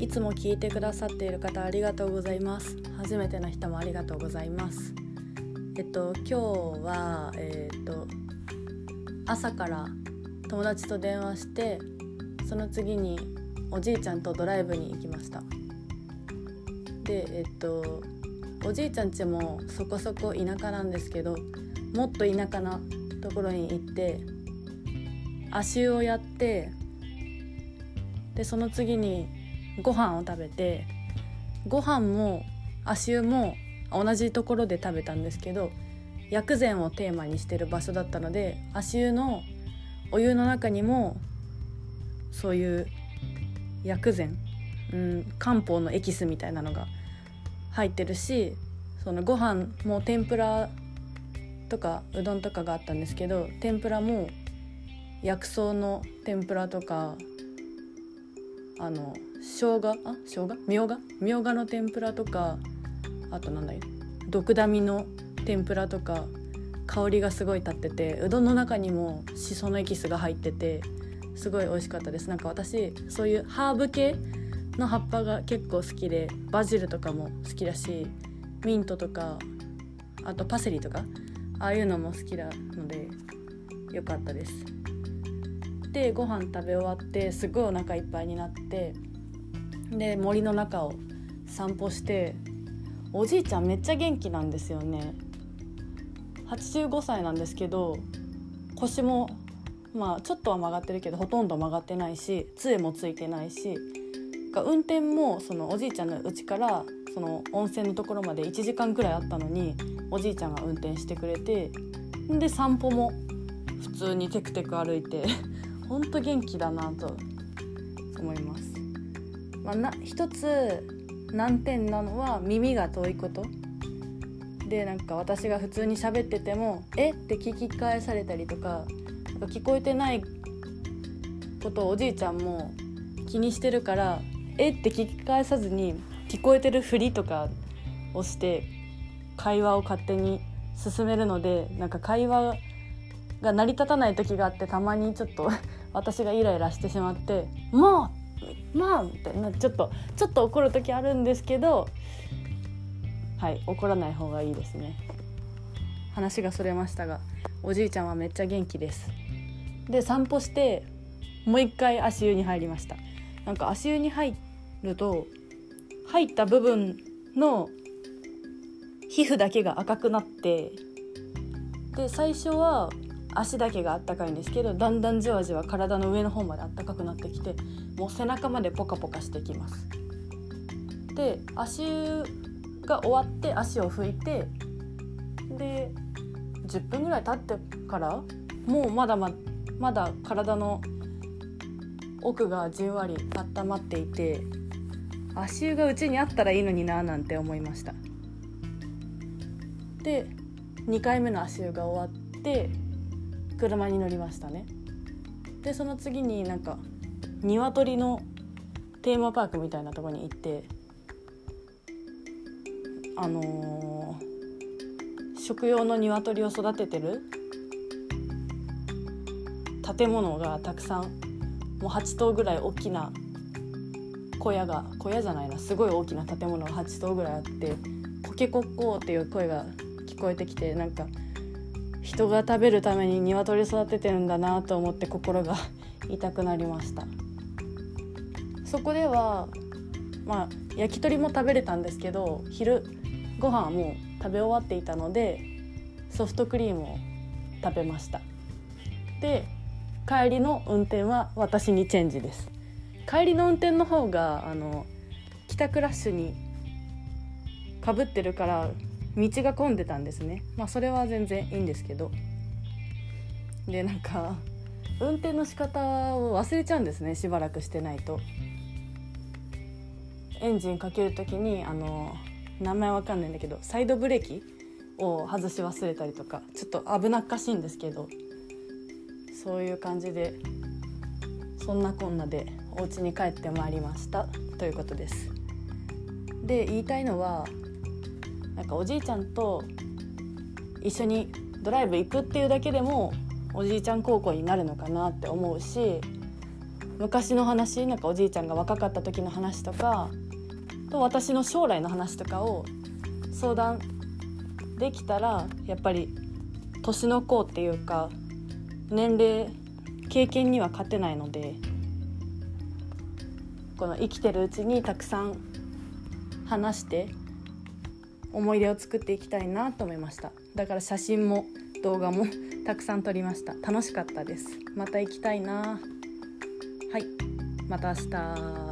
いつも聞いてくださっている方ありがとうございます。初めての人もありがとうございます。えっと今日はえっと朝から友達と電話してその次におじいちゃんとドライブに行きました。でえっとおじいちゃん家もそこそこ田舎なんですけどもっと田舎なところに行って足湯をやってでその次にご飯を食べてご飯も足湯も同じところで食べたんですけど薬膳をテーマにしてる場所だったので足湯のお湯の中にもそういう薬膳、うん、漢方のエキスみたいなのが入ってるしそのご飯も天ぷらとかうどんとかがあったんですけど天ぷらも薬草の天ぷらとかあの生姜？あ？生姜？みょうが？みょうがの天ぷらとかあとなんだよ毒ダミの天ぷらとか香りがすごい立っててうどんの中にもしそのエキスが入っててすごい美味しかったです。なんか私そういうハーブ系の葉っぱが結構好きでバジルとかも好きだしミントとかあとパセリとかああいうのも好きなのでよかったです。でご飯食べ終わってすごいお腹いっぱいになってで森の中を散歩しておじいちゃんめっちゃ元気なんですよね。85歳なんですけど腰もまあちょっとは曲がってるけどほとんど曲がってないし杖もついてないし運転もそのおじいちゃんの家からその温泉のところまで1時間くらいあったのにおじいちゃんが運転してくれてで散歩も普通にテクテク歩いてほんと元気だなと思います。まあ、な一つ難点なのは耳が遠いことでなんか私が普通に喋ってても「え？っ?」て聞き返されたりとか聞こえてないことをおじいちゃんも気にしてるから「え？っ?」て聞き返さずに聞こえてるふりとかをして会話を勝手に進めるのでなんか会話が成り立たない時があってたまにちょっと 私がイライラしてしまって「もうまあ!」ってなちょっとちょっと怒る時あるんですけどはい怒らない方がいいですね話がそれましたがおじいちゃんはめっちゃ元気ですで散歩してもう一回足湯に入りましたなんか足湯に入ると入った部分の皮膚だけが赤くなってで最初は足だけがあったかいんですけどだんだんじわじわ体の上の方まであったかくなってきてもう背中までポカポカしてきます。で足が終わって足を拭いてで10分ぐらい経ってからもうまだままだ体の奥がじんわり温まっていて足湯がうちにあったらいいのにななんて思いました。で2回目の足湯が終わって車に乗りましたね。でその次になんか鶏のテーマパークみたいなとこに行ってあのー、食用の鶏を育ててる建物がたくさんもう8棟ぐらい大きな小屋が小屋じゃないなすごい大きな建物が8棟ぐらいあってコケコッコーっていう声が聞こえてきてなんか人が食べるために鶏育ててるんだなと思って心が 痛くなりました。そこではまあ焼き鳥も食べれたんですけど昼ご飯はもう食べ終わっていたのでソフトクリームを食べました。で帰りの運転は私にチェンジです。帰りの運転の方があの帰宅ラッシュにかぶってるから道が混んでたんですね。まあそれは全然いいんですけど。でなんか運転の仕方を忘れちゃうんですねしばらくしてないと。エンジンかける時にあの名前わかんないんだけどサイドブレーキを外し忘れたりとかちょっと危なっかしいんですけどそういう感じでそんなこんなでお家に帰ってまいりました。ということです。で言いたいのはなんかおじいちゃんと一緒にドライブ行くっていうだけでもおじいちゃん孝行になるのかなって思うし昔の話なんかおじいちゃんが若かった時の話とかと私の将来の話とかを相談できたらやっぱり年の子っていうか年齢経験には勝てないのでこの生きてるうちにたくさん話して思い出を作っていきたいなと思いました。だから写真も動画もたくさん撮りました。楽しかったです。また行きたいな。はい。また明日。